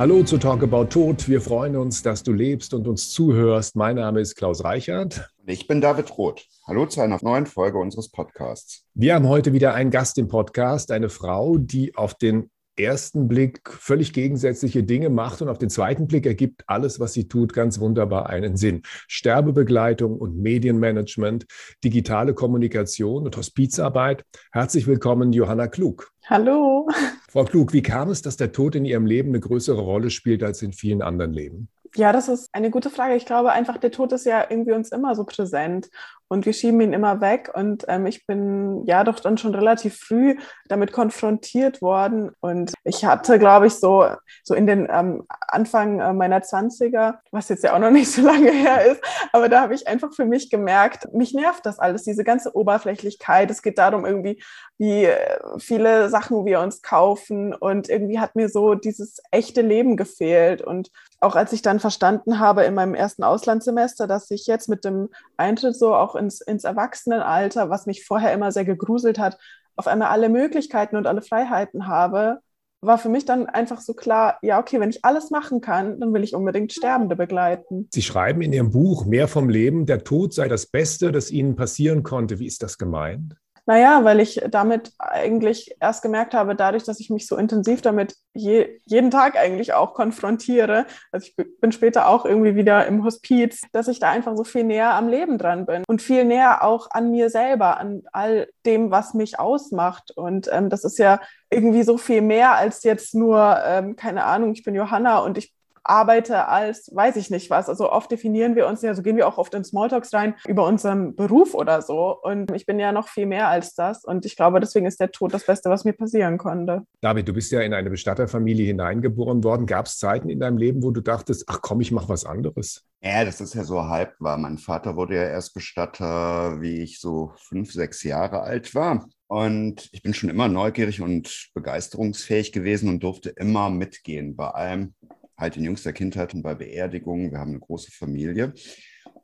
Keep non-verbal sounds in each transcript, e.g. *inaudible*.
Hallo zu Talk About Tod. Wir freuen uns, dass du lebst und uns zuhörst. Mein Name ist Klaus Reichert. Ich bin David Roth. Hallo zu einer neuen Folge unseres Podcasts. Wir haben heute wieder einen Gast im Podcast, eine Frau, die auf den ersten Blick völlig gegensätzliche Dinge macht und auf den zweiten Blick ergibt alles, was sie tut, ganz wunderbar einen Sinn. Sterbebegleitung und Medienmanagement, digitale Kommunikation und Hospizarbeit. Herzlich willkommen, Johanna Klug. Hallo. Frau Klug, wie kam es, dass der Tod in Ihrem Leben eine größere Rolle spielt als in vielen anderen Leben? Ja, das ist eine gute Frage. Ich glaube einfach, der Tod ist ja irgendwie uns immer so präsent und wir schieben ihn immer weg. Und ähm, ich bin ja doch dann schon relativ früh damit konfrontiert worden. Und ich hatte, glaube ich, so, so in den ähm, Anfang äh, meiner 20er, was jetzt ja auch noch nicht so *laughs* lange her ist, aber da habe ich einfach für mich gemerkt, mich nervt das alles, diese ganze Oberflächlichkeit. Es geht darum, irgendwie, wie äh, viele Sachen wir uns kaufen. Und irgendwie hat mir so dieses echte Leben gefehlt. Und auch als ich dann verstanden habe in meinem ersten Auslandssemester, dass ich jetzt mit dem Eintritt so auch ins, ins Erwachsenenalter, was mich vorher immer sehr gegruselt hat, auf einmal alle Möglichkeiten und alle Freiheiten habe, war für mich dann einfach so klar, ja, okay, wenn ich alles machen kann, dann will ich unbedingt Sterbende begleiten. Sie schreiben in Ihrem Buch Mehr vom Leben, der Tod sei das Beste, das Ihnen passieren konnte. Wie ist das gemeint? Naja, weil ich damit eigentlich erst gemerkt habe, dadurch, dass ich mich so intensiv damit je, jeden Tag eigentlich auch konfrontiere, also ich bin später auch irgendwie wieder im Hospiz, dass ich da einfach so viel näher am Leben dran bin und viel näher auch an mir selber, an all dem, was mich ausmacht. Und ähm, das ist ja irgendwie so viel mehr als jetzt nur, ähm, keine Ahnung, ich bin Johanna und ich arbeite als, weiß ich nicht was. Also oft definieren wir uns ja, so gehen wir auch oft in Smalltalks rein, über unseren Beruf oder so. Und ich bin ja noch viel mehr als das. Und ich glaube, deswegen ist der Tod das Beste, was mir passieren konnte. David, du bist ja in eine Bestatterfamilie hineingeboren worden. Gab es Zeiten in deinem Leben, wo du dachtest, ach komm, ich mache was anderes? Ja, das ist ja so halb war. Mein Vater wurde ja erst Bestatter, wie ich so fünf, sechs Jahre alt war. Und ich bin schon immer neugierig und begeisterungsfähig gewesen und durfte immer mitgehen bei allem, halt in jüngster Kindheit und bei Beerdigungen. Wir haben eine große Familie.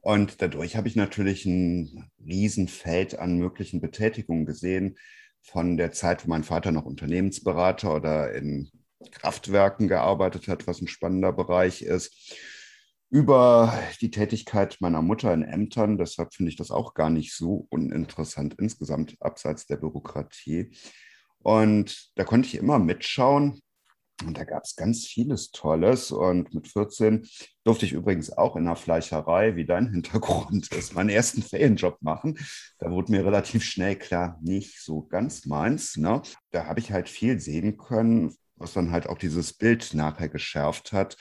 Und dadurch habe ich natürlich ein Riesenfeld an möglichen Betätigungen gesehen. Von der Zeit, wo mein Vater noch Unternehmensberater oder in Kraftwerken gearbeitet hat, was ein spannender Bereich ist, über die Tätigkeit meiner Mutter in Ämtern. Deshalb finde ich das auch gar nicht so uninteressant insgesamt abseits der Bürokratie. Und da konnte ich immer mitschauen, und da gab es ganz vieles Tolles. Und mit 14 durfte ich übrigens auch in der Fleischerei, wie dein Hintergrund *laughs* ist, meinen ersten Ferienjob machen. Da wurde mir relativ schnell klar, nicht so ganz meins. Ne? Da habe ich halt viel sehen können, was dann halt auch dieses Bild nachher geschärft hat,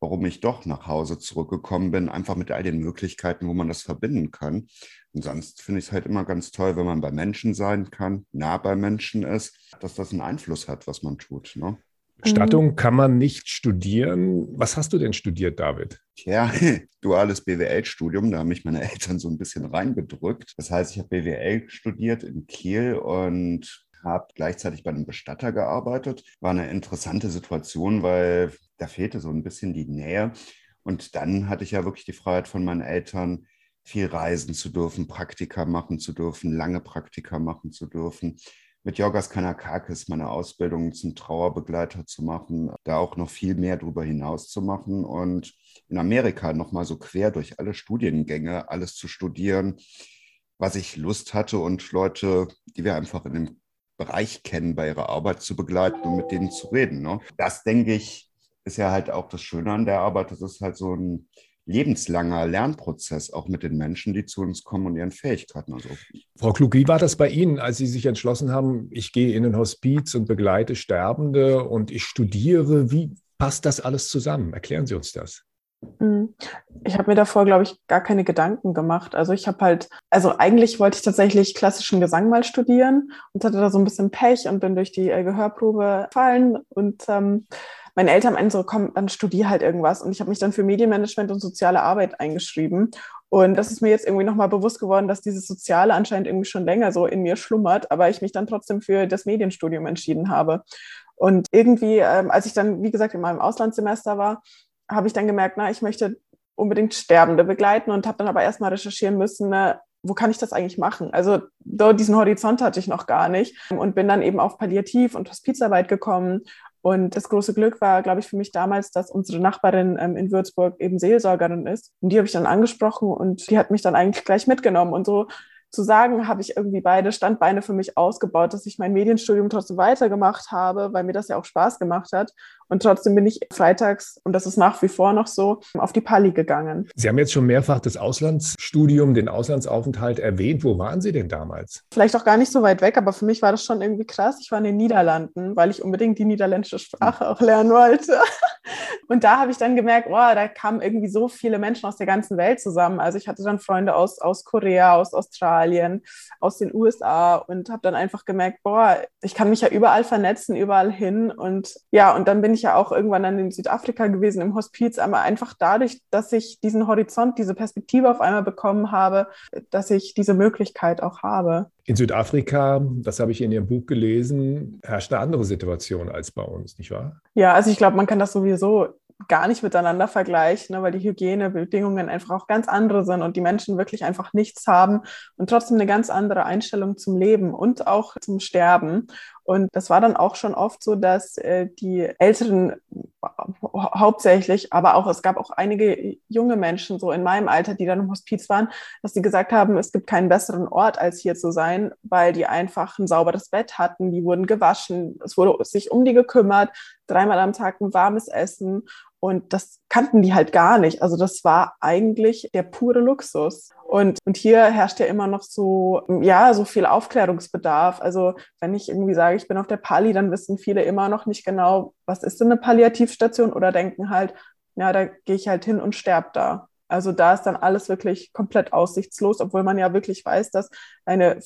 warum ich doch nach Hause zurückgekommen bin, einfach mit all den Möglichkeiten, wo man das verbinden kann. Und sonst finde ich es halt immer ganz toll, wenn man bei Menschen sein kann, nah bei Menschen ist, dass das einen Einfluss hat, was man tut. Ne? Bestattung mhm. kann man nicht studieren. Was hast du denn studiert, David? Ja, *laughs* duales BWL-Studium. Da haben mich meine Eltern so ein bisschen reingedrückt. Das heißt, ich habe BWL studiert in Kiel und habe gleichzeitig bei einem Bestatter gearbeitet. War eine interessante Situation, weil da fehlte so ein bisschen die Nähe. Und dann hatte ich ja wirklich die Freiheit von meinen Eltern, viel reisen zu dürfen, Praktika machen zu dürfen, lange Praktika machen zu dürfen mit Jorgas Kanakakis meine Ausbildung zum Trauerbegleiter zu machen, da auch noch viel mehr darüber hinaus zu machen und in Amerika nochmal so quer durch alle Studiengänge alles zu studieren, was ich Lust hatte und Leute, die wir einfach in dem Bereich kennen, bei ihrer Arbeit zu begleiten und mit denen zu reden. Ne? Das, denke ich, ist ja halt auch das Schöne an der Arbeit. Das ist halt so ein lebenslanger Lernprozess, auch mit den Menschen, die zu uns kommen und ihren Fähigkeiten. Also. Frau Klug, wie war das bei Ihnen, als Sie sich entschlossen haben, ich gehe in ein Hospiz und begleite Sterbende und ich studiere? Wie passt das alles zusammen? Erklären Sie uns das. Mhm. Ich habe mir davor, glaube ich, gar keine Gedanken gemacht. Also ich habe halt, also eigentlich wollte ich tatsächlich klassischen Gesang mal studieren und hatte da so ein bisschen Pech und bin durch die äh, Gehörprobe gefallen und ähm, meine Eltern meinten so, komm, dann studier halt irgendwas. Und ich habe mich dann für Medienmanagement und soziale Arbeit eingeschrieben. Und das ist mir jetzt irgendwie nochmal bewusst geworden, dass dieses Soziale anscheinend irgendwie schon länger so in mir schlummert, aber ich mich dann trotzdem für das Medienstudium entschieden habe. Und irgendwie, ähm, als ich dann, wie gesagt, in meinem Auslandssemester war, habe ich dann gemerkt, na, ich möchte unbedingt Sterbende begleiten und habe dann aber erstmal recherchieren müssen, ne, wo kann ich das eigentlich machen? Also diesen Horizont hatte ich noch gar nicht und bin dann eben auf Palliativ- und Hospizarbeit gekommen Und das große Glück war, glaube ich, für mich damals, dass unsere Nachbarin ähm, in Würzburg eben Seelsorgerin ist. Und die habe ich dann angesprochen und die hat mich dann eigentlich gleich mitgenommen. Und so zu sagen, habe ich irgendwie beide Standbeine für mich ausgebaut, dass ich mein Medienstudium trotzdem weitergemacht habe, weil mir das ja auch Spaß gemacht hat. Und trotzdem bin ich freitags, und das ist nach wie vor noch so, auf die Pali gegangen. Sie haben jetzt schon mehrfach das Auslandsstudium, den Auslandsaufenthalt erwähnt. Wo waren Sie denn damals? Vielleicht auch gar nicht so weit weg, aber für mich war das schon irgendwie krass. Ich war in den Niederlanden, weil ich unbedingt die niederländische Sprache auch lernen wollte. *laughs* Und da habe ich dann gemerkt, oh, da kamen irgendwie so viele Menschen aus der ganzen Welt zusammen. Also ich hatte dann Freunde aus, aus Korea, aus Australien, aus den USA und habe dann einfach gemerkt, boah, ich kann mich ja überall vernetzen, überall hin. Und ja, und dann bin ich ich ja auch irgendwann dann in Südafrika gewesen im Hospiz, aber einfach dadurch, dass ich diesen Horizont, diese Perspektive auf einmal bekommen habe, dass ich diese Möglichkeit auch habe. In Südafrika, das habe ich in Ihrem Buch gelesen, herrscht eine andere Situation als bei uns, nicht wahr? Ja, also ich glaube, man kann das sowieso gar nicht miteinander vergleichen, ne, weil die Hygienebedingungen einfach auch ganz andere sind und die Menschen wirklich einfach nichts haben und trotzdem eine ganz andere Einstellung zum Leben und auch zum Sterben. Und das war dann auch schon oft so, dass äh, die Älteren hauptsächlich, aber auch es gab auch einige junge Menschen so in meinem Alter, die dann im Hospiz waren, dass sie gesagt haben, es gibt keinen besseren Ort als hier zu sein, weil die einfach ein sauberes Bett hatten, die wurden gewaschen, es wurde sich um die gekümmert, dreimal am Tag ein warmes Essen und das kannten die halt gar nicht. Also das war eigentlich der pure Luxus. Und, und hier herrscht ja immer noch so, ja, so viel Aufklärungsbedarf. Also wenn ich irgendwie sage, ich bin auf der Pali, dann wissen viele immer noch nicht genau, was ist denn eine Palliativstation oder denken halt, ja, da gehe ich halt hin und sterbe da. Also da ist dann alles wirklich komplett aussichtslos, obwohl man ja wirklich weiß, dass eine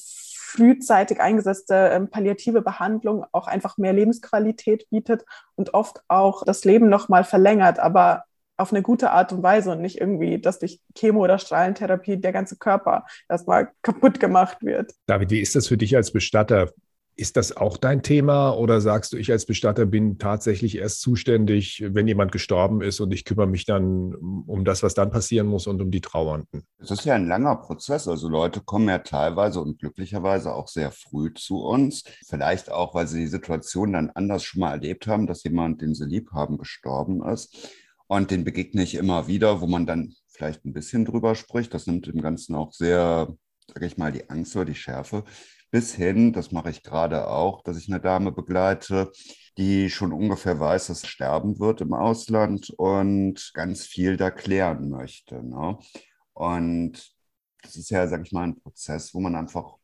frühzeitig eingesetzte ähm, palliative Behandlung auch einfach mehr Lebensqualität bietet und oft auch das Leben nochmal verlängert, aber auf eine gute Art und Weise und nicht irgendwie, dass durch Chemo- oder Strahlentherapie der ganze Körper erstmal *laughs* kaputt gemacht wird. David, wie ist das für dich als Bestatter? Ist das auch dein Thema oder sagst du, ich als Bestatter bin tatsächlich erst zuständig, wenn jemand gestorben ist und ich kümmere mich dann um das, was dann passieren muss und um die Trauernden? Es ist ja ein langer Prozess. Also Leute kommen ja teilweise und glücklicherweise auch sehr früh zu uns. Vielleicht auch, weil sie die Situation dann anders schon mal erlebt haben, dass jemand, den sie lieb haben, gestorben ist. Und den begegne ich immer wieder, wo man dann vielleicht ein bisschen drüber spricht. Das nimmt dem Ganzen auch sehr, sage ich mal, die Angst oder die Schärfe bis hin, das mache ich gerade auch, dass ich eine Dame begleite, die schon ungefähr weiß, dass sterben wird im Ausland und ganz viel da klären möchte. Ne? Und das ist ja, sag ich mal, ein Prozess, wo man einfach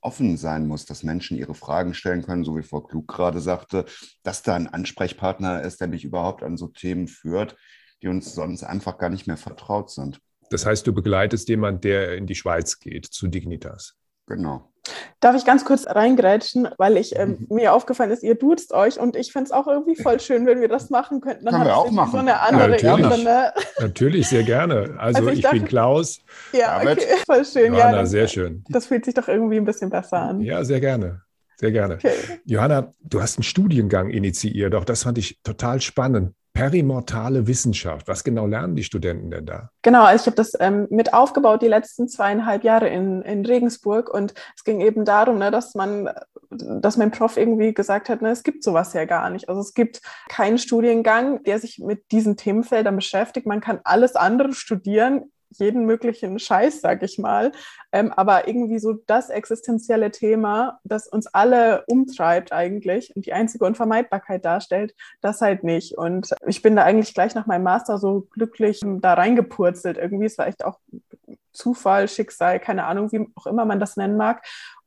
offen sein muss, dass Menschen ihre Fragen stellen können, so wie Frau Klug gerade sagte, dass da ein Ansprechpartner ist, der mich überhaupt an so Themen führt, die uns sonst einfach gar nicht mehr vertraut sind. Das heißt, du begleitest jemanden, der in die Schweiz geht, zu Dignitas. Genau. Darf ich ganz kurz reingrätschen, weil ich ähm, mhm. mir aufgefallen ist, ihr duzt euch und ich finde es auch irgendwie voll schön, wenn wir das machen könnten. Dann Können wir auch machen. So eine andere natürlich. Ebene. Natürlich, sehr gerne. Also, also ich, ich dachte, bin Klaus. Ja, okay, voll schön. Johanna, ja, sehr schön. Das fühlt sich doch irgendwie ein bisschen besser an. Ja, sehr gerne. Sehr gerne. Okay. Johanna, du hast einen Studiengang initiiert, auch das fand ich total spannend. Perimortale Wissenschaft. Was genau lernen die Studenten denn da? Genau, also ich habe das ähm, mit aufgebaut die letzten zweieinhalb Jahre in, in Regensburg und es ging eben darum, ne, dass man, dass mein Prof irgendwie gesagt hat, ne, es gibt sowas ja gar nicht. Also es gibt keinen Studiengang, der sich mit diesen Themenfeldern beschäftigt. Man kann alles andere studieren jeden möglichen Scheiß, sag ich mal. Ähm, aber irgendwie so das existenzielle Thema, das uns alle umtreibt eigentlich und die einzige Unvermeidbarkeit darstellt, das halt nicht. Und ich bin da eigentlich gleich nach meinem Master so glücklich da reingepurzelt. Irgendwie, es war echt auch Zufall, Schicksal, keine Ahnung, wie auch immer man das nennen mag.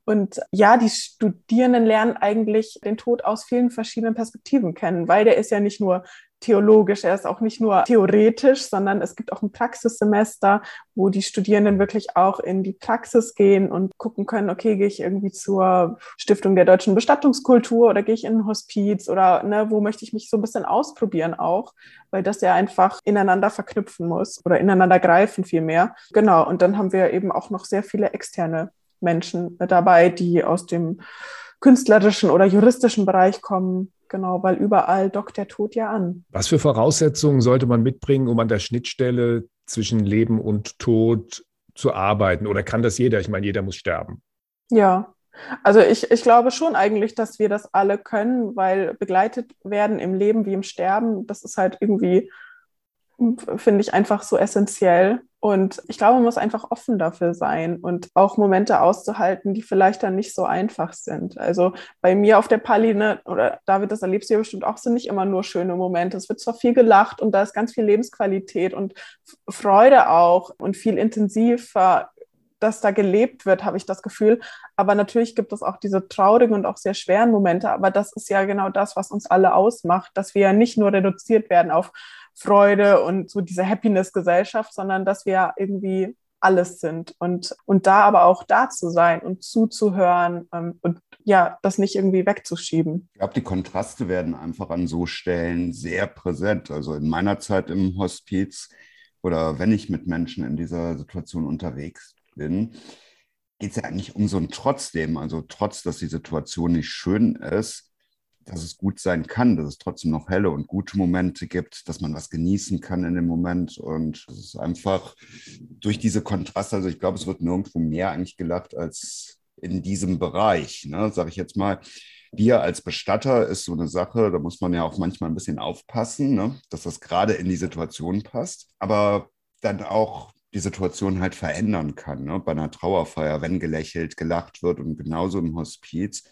Und ja, die Studierenden lernen eigentlich den Tod aus vielen verschiedenen Perspektiven kennen, weil der ist ja nicht nur theologisch, er ist auch nicht nur theoretisch, sondern es gibt auch ein Praxissemester, wo die Studierenden wirklich auch in die Praxis gehen und gucken können, okay, gehe ich irgendwie zur Stiftung der deutschen Bestattungskultur oder gehe ich in ein Hospiz oder ne, wo möchte ich mich so ein bisschen ausprobieren auch, weil das ja einfach ineinander verknüpfen muss oder ineinander greifen vielmehr. Genau, und dann haben wir eben auch noch sehr viele externe Menschen dabei, die aus dem künstlerischen oder juristischen Bereich kommen, Genau, weil überall dockt der Tod ja an. Was für Voraussetzungen sollte man mitbringen, um an der Schnittstelle zwischen Leben und Tod zu arbeiten? Oder kann das jeder? Ich meine, jeder muss sterben. Ja, Also ich, ich glaube schon eigentlich, dass wir das alle können, weil begleitet werden im Leben wie im Sterben, das ist halt irgendwie, finde ich, einfach so essentiell. Und ich glaube, man muss einfach offen dafür sein und auch Momente auszuhalten, die vielleicht dann nicht so einfach sind. Also bei mir auf der Pali, ne, oder David, das erlebst du ja bestimmt auch, sind nicht immer nur schöne Momente. Es wird zwar viel gelacht und da ist ganz viel Lebensqualität und Freude auch und viel intensiver dass da gelebt wird, habe ich das Gefühl. Aber natürlich gibt es auch diese traurigen und auch sehr schweren Momente. Aber das ist ja genau das, was uns alle ausmacht, dass wir ja nicht nur reduziert werden auf Freude und so diese Happiness-Gesellschaft, sondern dass wir irgendwie alles sind und, und da aber auch da zu sein und zuzuhören ähm, und ja, das nicht irgendwie wegzuschieben. Ich glaube, die Kontraste werden einfach an so Stellen sehr präsent. Also in meiner Zeit im Hospiz oder wenn ich mit Menschen in dieser Situation unterwegs bin, geht es ja eigentlich um so ein Trotzdem, also trotz, dass die Situation nicht schön ist, dass es gut sein kann, dass es trotzdem noch helle und gute Momente gibt, dass man was genießen kann in dem Moment. Und es ist einfach durch diese Kontraste, also ich glaube, es wird nirgendwo mehr eigentlich gelacht als in diesem Bereich, ne, sage ich jetzt mal. Bier als Bestatter ist so eine Sache, da muss man ja auch manchmal ein bisschen aufpassen, ne, dass das gerade in die Situation passt. Aber dann auch die Situation halt verändern kann. Ne? Bei einer Trauerfeier, wenn gelächelt, gelacht wird und genauso im Hospiz,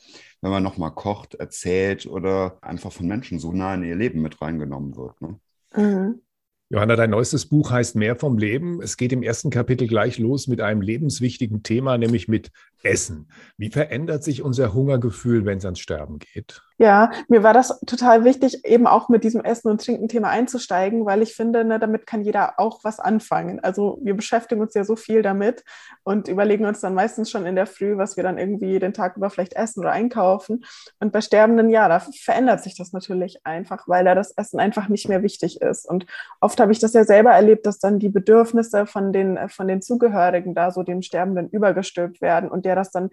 wenn man nochmal kocht, erzählt oder einfach von Menschen so nah in ihr Leben mit reingenommen wird. Ne? Mhm. Johanna, dein neuestes Buch heißt Mehr vom Leben. Es geht im ersten Kapitel gleich los mit einem lebenswichtigen Thema, nämlich mit Essen. Wie verändert sich unser Hungergefühl, wenn es ans Sterben geht? Ja, mir war das total wichtig, eben auch mit diesem Essen- und Trinken-Thema einzusteigen, weil ich finde, ne, damit kann jeder auch was anfangen. Also wir beschäftigen uns ja so viel damit und überlegen uns dann meistens schon in der Früh, was wir dann irgendwie den Tag über vielleicht essen oder einkaufen. Und bei Sterbenden, ja, da verändert sich das natürlich einfach, weil da das Essen einfach nicht mehr wichtig ist. Und oft habe ich das ja selber erlebt, dass dann die Bedürfnisse von den, von den Zugehörigen da so dem Sterbenden übergestülpt werden und der der das dann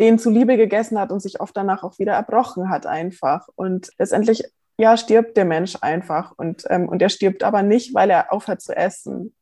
denen zuliebe gegessen hat und sich oft danach auch wieder erbrochen hat einfach. Und letztendlich, ja, stirbt der Mensch einfach. Und, ähm, und er stirbt aber nicht, weil er aufhört zu essen.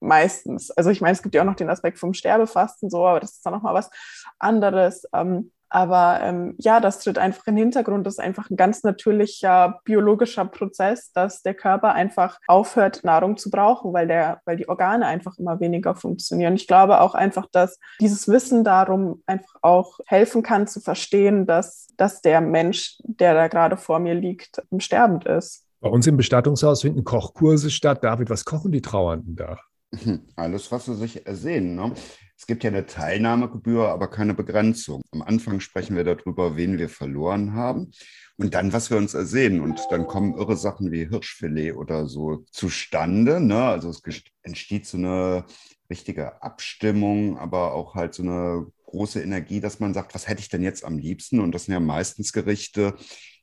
Meistens. Also ich meine, es gibt ja auch noch den Aspekt vom Sterbefasten so, aber das ist dann nochmal was anderes. Ähm, aber ähm, ja, das tritt einfach in den Hintergrund. Das ist einfach ein ganz natürlicher biologischer Prozess, dass der Körper einfach aufhört, Nahrung zu brauchen, weil, der, weil die Organe einfach immer weniger funktionieren. Ich glaube auch einfach, dass dieses Wissen darum einfach auch helfen kann zu verstehen, dass, dass der Mensch, der da gerade vor mir liegt, sterbend ist. Bei uns im Bestattungshaus finden Kochkurse statt. David, was kochen die Trauernden da? *laughs* Alles, was sie sich ersehen. Ne? Es gibt ja eine Teilnahmegebühr, aber keine Begrenzung. Am Anfang sprechen wir darüber, wen wir verloren haben und dann, was wir uns ersehen. Und dann kommen irre Sachen wie Hirschfilet oder so zustande. Ne? Also es entsteht so eine richtige Abstimmung, aber auch halt so eine große Energie, dass man sagt, was hätte ich denn jetzt am liebsten? Und das sind ja meistens Gerichte,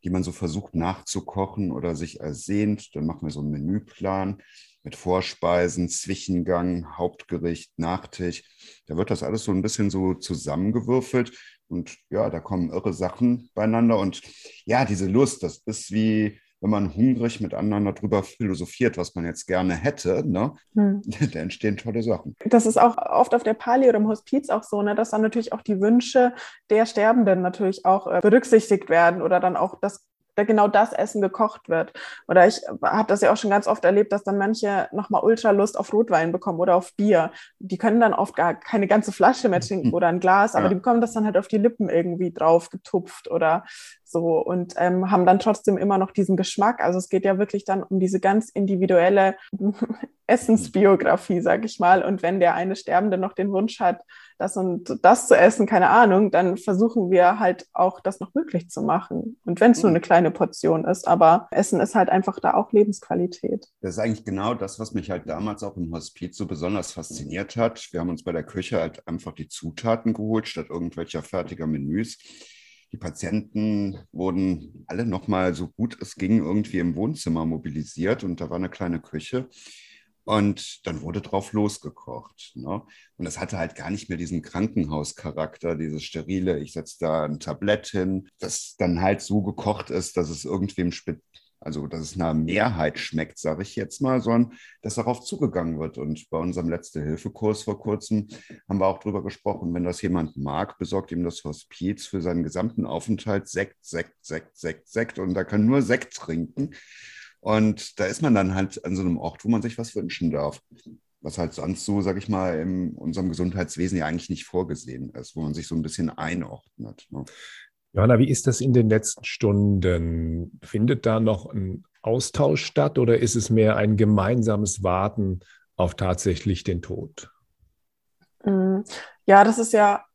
die man so versucht nachzukochen oder sich ersehnt. Dann machen wir so einen Menüplan mit Vorspeisen, Zwischengang, Hauptgericht, Nachtisch. Da wird das alles so ein bisschen so zusammengewürfelt und ja, da kommen irre Sachen beieinander und ja, diese Lust, das ist wie wenn man hungrig miteinander darüber philosophiert, was man jetzt gerne hätte, ne? Hm. *laughs* da entstehen tolle Sachen. Das ist auch oft auf der Pali oder im Hospiz auch so, ne? dass dann natürlich auch die Wünsche der Sterbenden natürlich auch äh, berücksichtigt werden oder dann auch das da genau das Essen gekocht wird. Oder ich habe das ja auch schon ganz oft erlebt, dass dann manche nochmal ultra Lust auf Rotwein bekommen oder auf Bier. Die können dann oft gar keine ganze Flasche mehr trinken *laughs* oder ein Glas, aber ja. die bekommen das dann halt auf die Lippen irgendwie drauf getupft oder so und ähm, haben dann trotzdem immer noch diesen Geschmack. Also es geht ja wirklich dann um diese ganz individuelle *laughs* Essensbiografie, sag ich mal. Und wenn der eine Sterbende noch den Wunsch hat, das und das zu essen, keine Ahnung, dann versuchen wir halt auch das noch möglich zu machen. Und wenn es nur mhm. eine kleine Portion ist, aber Essen ist halt einfach da auch Lebensqualität. Das ist eigentlich genau das, was mich halt damals auch im Hospiz so besonders fasziniert hat. Wir haben uns bei der Küche halt einfach die Zutaten geholt, statt irgendwelcher fertiger Menüs die Patienten wurden alle nochmal so gut es ging irgendwie im Wohnzimmer mobilisiert und da war eine kleine Küche. Und dann wurde drauf losgekocht. Ne? Und das hatte halt gar nicht mehr diesen Krankenhauscharakter, dieses sterile, ich setze da ein Tablett hin, das dann halt so gekocht ist, dass es irgendwem also dass es einer Mehrheit schmeckt, sage ich jetzt mal, sondern dass darauf zugegangen wird. Und bei unserem Letzte-Hilfe-Kurs vor kurzem haben wir auch darüber gesprochen, wenn das jemand mag, besorgt ihm das Hospiz für seinen gesamten Aufenthalt Sekt, Sekt, Sekt, Sekt, Sekt und da kann nur Sekt trinken. Und da ist man dann halt an so einem Ort, wo man sich was wünschen darf. Was halt sonst so, sag ich mal, in unserem Gesundheitswesen ja eigentlich nicht vorgesehen ist, wo man sich so ein bisschen einordnet. Ne? Johanna, wie ist das in den letzten Stunden? Findet da noch ein Austausch statt oder ist es mehr ein gemeinsames Warten auf tatsächlich den Tod? Mm, ja, das ist ja,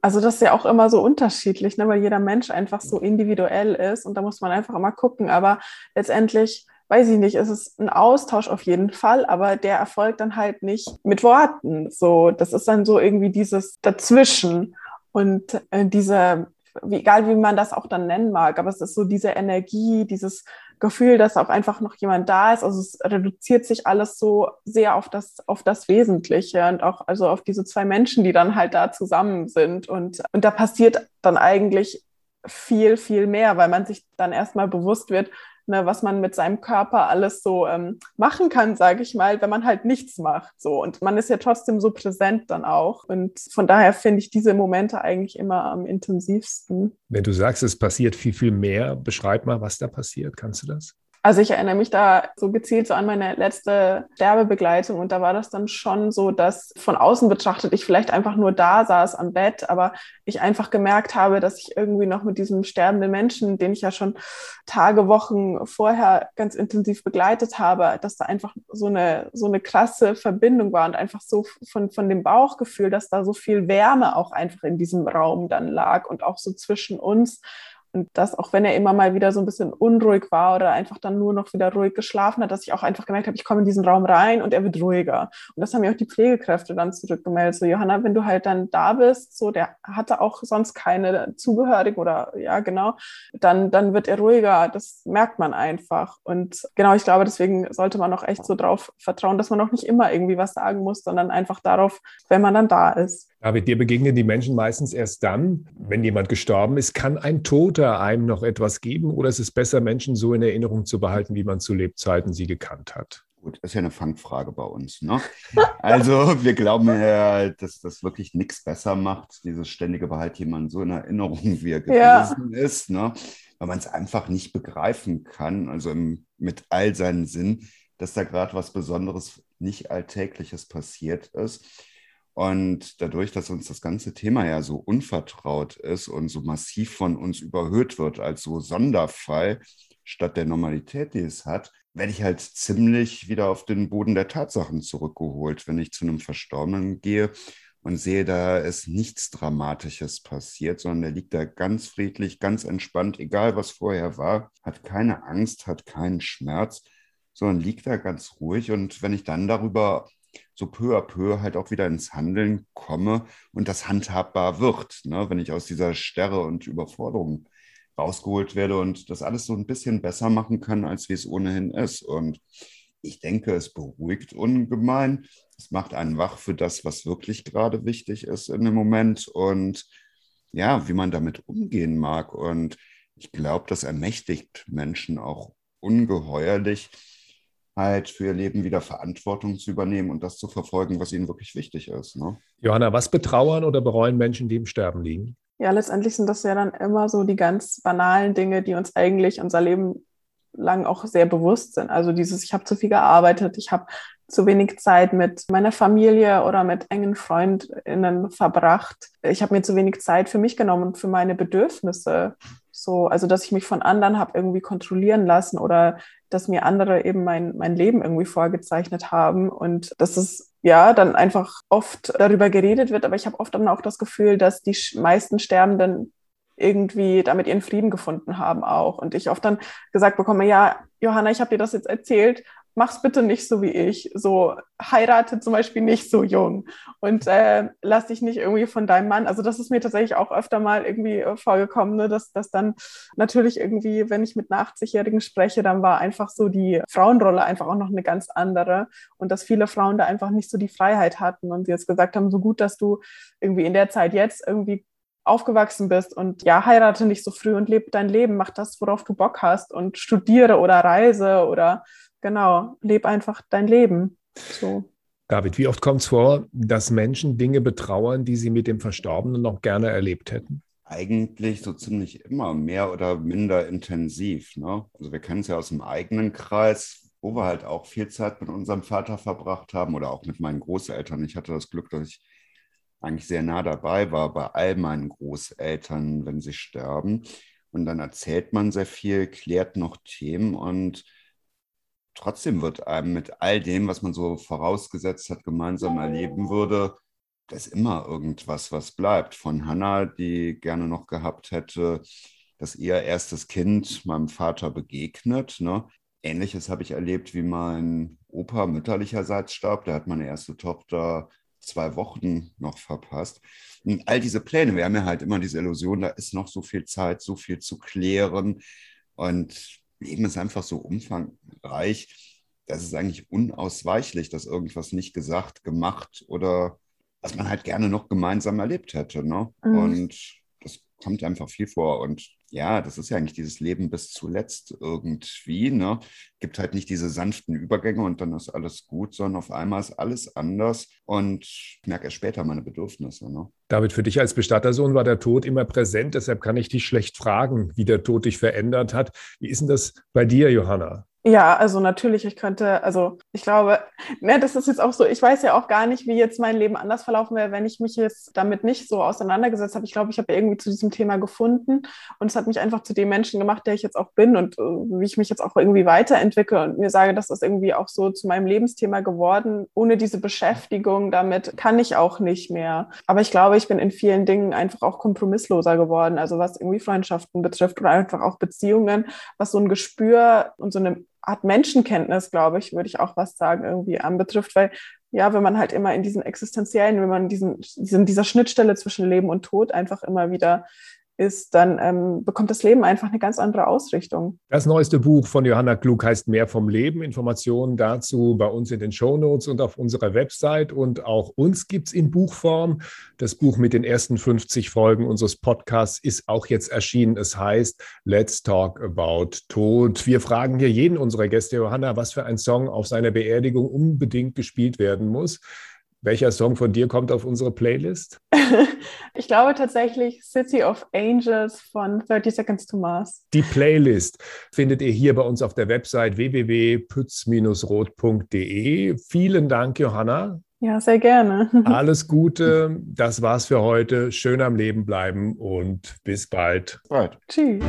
also das ist ja auch immer so unterschiedlich, ne, weil jeder Mensch einfach so individuell ist und da muss man einfach immer gucken. Aber letztendlich, weiß ich nicht, ist es ein Austausch auf jeden Fall, aber der erfolgt dann halt nicht mit Worten. So, das ist dann so irgendwie dieses Dazwischen. Und äh, diese wie, egal wie man das auch dann nennen mag, aber es ist so diese Energie, dieses Gefühl, dass auch einfach noch jemand da ist. Also es reduziert sich alles so sehr auf das, auf das Wesentliche und auch also auf diese zwei Menschen, die dann halt da zusammen sind. Und, und da passiert dann eigentlich viel, viel mehr, weil man sich dann erstmal bewusst wird, ne, was man mit seinem Körper alles so ähm, machen kann, sage ich mal, wenn man halt nichts macht. So. Und man ist ja trotzdem so präsent dann auch. Und von daher finde ich diese Momente eigentlich immer am intensivsten. Wenn du sagst, es passiert viel, viel mehr, beschreib mal, was da passiert. Kannst du das? Also ich erinnere mich da so gezielt so an meine letzte Sterbebegleitung und da war das dann schon so, dass von außen betrachtet ich vielleicht einfach nur da saß am Bett, aber ich einfach gemerkt habe, dass ich irgendwie noch mit diesem sterbenden Menschen, den ich ja schon Tage, Wochen vorher ganz intensiv begleitet habe, dass da einfach so eine, so eine krasse Verbindung war und einfach so von, von dem Bauchgefühl, dass da so viel Wärme auch einfach in diesem Raum dann lag und auch so zwischen uns und das, auch wenn er immer mal wieder so ein bisschen unruhig war oder einfach dann nur noch wieder ruhig geschlafen hat, dass ich auch einfach gemerkt habe, ich komme in diesen Raum rein und er wird ruhiger. Und das haben mir auch die Pflegekräfte dann zurückgemeldet. So, Johanna, wenn du halt dann da bist, so, der hatte auch sonst keine Zugehörigen oder ja, genau, dann, dann wird er ruhiger. Das merkt man einfach. Und genau, ich glaube, deswegen sollte man auch echt so drauf vertrauen, dass man auch nicht immer irgendwie was sagen muss, sondern einfach darauf, wenn man dann da ist. David, dir begegnen die Menschen meistens erst dann, wenn jemand gestorben ist. Kann ein Toter einem noch etwas geben oder ist es besser, Menschen so in Erinnerung zu behalten, wie man zu Lebzeiten sie gekannt hat? Gut, das ist ja eine Fangfrage bei uns. Ne? Also wir glauben ja, dass das wirklich nichts besser macht, dieses ständige Behalt jemanden so in Erinnerung, *laughs* wie er gewesen ja. ist, ne? weil man es einfach nicht begreifen kann, also im, mit all seinen Sinn, dass da gerade was Besonderes, nicht Alltägliches passiert ist. Und dadurch, dass uns das ganze Thema ja so unvertraut ist und so massiv von uns überhöht wird als so Sonderfall statt der Normalität, die es hat, werde ich halt ziemlich wieder auf den Boden der Tatsachen zurückgeholt, wenn ich zu einem Verstorbenen gehe und sehe, da ist nichts Dramatisches passiert, sondern der liegt da ganz friedlich, ganz entspannt, egal was vorher war, hat keine Angst, hat keinen Schmerz, sondern liegt da ganz ruhig. Und wenn ich dann darüber so peu à peu halt auch wieder ins Handeln komme und das handhabbar wird, ne? wenn ich aus dieser Sterre und Überforderung rausgeholt werde und das alles so ein bisschen besser machen kann, als wie es ohnehin ist. Und ich denke, es beruhigt ungemein. Es macht einen wach für das, was wirklich gerade wichtig ist in dem Moment und ja, wie man damit umgehen mag. Und ich glaube, das ermächtigt Menschen auch ungeheuerlich, halt für ihr Leben wieder Verantwortung zu übernehmen und das zu verfolgen, was ihnen wirklich wichtig ist. Ne? Johanna, was betrauern oder bereuen Menschen, die im Sterben liegen? Ja, letztendlich sind das ja dann immer so die ganz banalen Dinge, die uns eigentlich unser Leben lang auch sehr bewusst sind. Also dieses, ich habe zu viel gearbeitet, ich habe zu wenig Zeit mit meiner Familie oder mit engen Freundinnen verbracht. Ich habe mir zu wenig Zeit für mich genommen und für meine Bedürfnisse. So, also dass ich mich von anderen habe irgendwie kontrollieren lassen oder dass mir andere eben mein, mein Leben irgendwie vorgezeichnet haben und dass es ja dann einfach oft darüber geredet wird, aber ich habe oft dann auch das Gefühl, dass die meisten Sterbenden irgendwie damit ihren Frieden gefunden haben auch. Und ich oft dann gesagt bekomme, ja, Johanna, ich habe dir das jetzt erzählt, mach's bitte nicht so wie ich. So heirate zum Beispiel nicht so jung und äh, lass dich nicht irgendwie von deinem Mann. Also das ist mir tatsächlich auch öfter mal irgendwie äh, vorgekommen, ne, dass das dann natürlich irgendwie, wenn ich mit einer 80-Jährigen spreche, dann war einfach so die Frauenrolle einfach auch noch eine ganz andere und dass viele Frauen da einfach nicht so die Freiheit hatten und sie jetzt gesagt haben, so gut, dass du irgendwie in der Zeit jetzt irgendwie aufgewachsen bist und ja, heirate nicht so früh und lebe dein Leben, mach das, worauf du Bock hast und studiere oder reise oder genau, lebe einfach dein Leben. So. David, wie oft kommt es vor, dass Menschen Dinge betrauern, die sie mit dem Verstorbenen noch gerne erlebt hätten? Eigentlich so ziemlich immer mehr oder minder intensiv. Ne? Also wir kennen es ja aus dem eigenen Kreis, wo wir halt auch viel Zeit mit unserem Vater verbracht haben oder auch mit meinen Großeltern. Ich hatte das Glück, dass ich eigentlich sehr nah dabei war bei all meinen Großeltern, wenn sie sterben. Und dann erzählt man sehr viel, klärt noch Themen und trotzdem wird einem mit all dem, was man so vorausgesetzt hat, gemeinsam erleben würde, das immer irgendwas, was bleibt. Von Hannah, die gerne noch gehabt hätte, dass ihr erstes Kind meinem Vater begegnet. Ne? Ähnliches habe ich erlebt, wie mein Opa mütterlicherseits starb. Der hat meine erste Tochter zwei Wochen noch verpasst. Und all diese Pläne, wir haben ja halt immer diese Illusion, da ist noch so viel Zeit, so viel zu klären. Und Leben ist einfach so umfangreich, das ist eigentlich unausweichlich, dass irgendwas nicht gesagt, gemacht oder was man halt gerne noch gemeinsam erlebt hätte. Ne? Mhm. Und kommt einfach viel vor. Und ja, das ist ja eigentlich dieses Leben bis zuletzt irgendwie. Ne? Gibt halt nicht diese sanften Übergänge und dann ist alles gut, sondern auf einmal ist alles anders und ich merke erst später meine Bedürfnisse. Ne? David, für dich als Bestattersohn war der Tod immer präsent, deshalb kann ich dich schlecht fragen, wie der Tod dich verändert hat. Wie ist denn das bei dir, Johanna? Ja, also natürlich, ich könnte, also ich glaube, ne, das ist jetzt auch so, ich weiß ja auch gar nicht, wie jetzt mein Leben anders verlaufen wäre, wenn ich mich jetzt damit nicht so auseinandergesetzt habe. Ich glaube, ich habe irgendwie zu diesem Thema gefunden und es hat mich einfach zu dem Menschen gemacht, der ich jetzt auch bin und uh, wie ich mich jetzt auch irgendwie weiterentwickle und mir sage, das ist irgendwie auch so zu meinem Lebensthema geworden. Ohne diese Beschäftigung damit kann ich auch nicht mehr. Aber ich glaube, ich bin in vielen Dingen einfach auch kompromissloser geworden, also was irgendwie Freundschaften betrifft oder einfach auch Beziehungen, was so ein Gespür und so eine Art Menschenkenntnis, glaube ich, würde ich auch was sagen, irgendwie anbetrifft, weil ja, wenn man halt immer in diesen existenziellen, wenn man diesen, diesen dieser Schnittstelle zwischen Leben und Tod einfach immer wieder ist, dann ähm, bekommt das Leben einfach eine ganz andere Ausrichtung. Das neueste Buch von Johanna Klug heißt Mehr vom Leben. Informationen dazu bei uns in den Show Notes und auf unserer Website. Und auch uns gibt es in Buchform. Das Buch mit den ersten 50 Folgen unseres Podcasts ist auch jetzt erschienen. Es heißt Let's Talk About Tod. Wir fragen hier jeden unserer Gäste, Johanna, was für ein Song auf seiner Beerdigung unbedingt gespielt werden muss. Welcher Song von dir kommt auf unsere Playlist? *laughs* ich glaube tatsächlich City of Angels von 30 Seconds to Mars. Die Playlist findet ihr hier bei uns auf der Website www.pütz-rot.de. Vielen Dank, Johanna. Ja, sehr gerne. *laughs* Alles Gute. Das war's für heute. Schön am Leben bleiben und bis bald. Bald. Tschüss.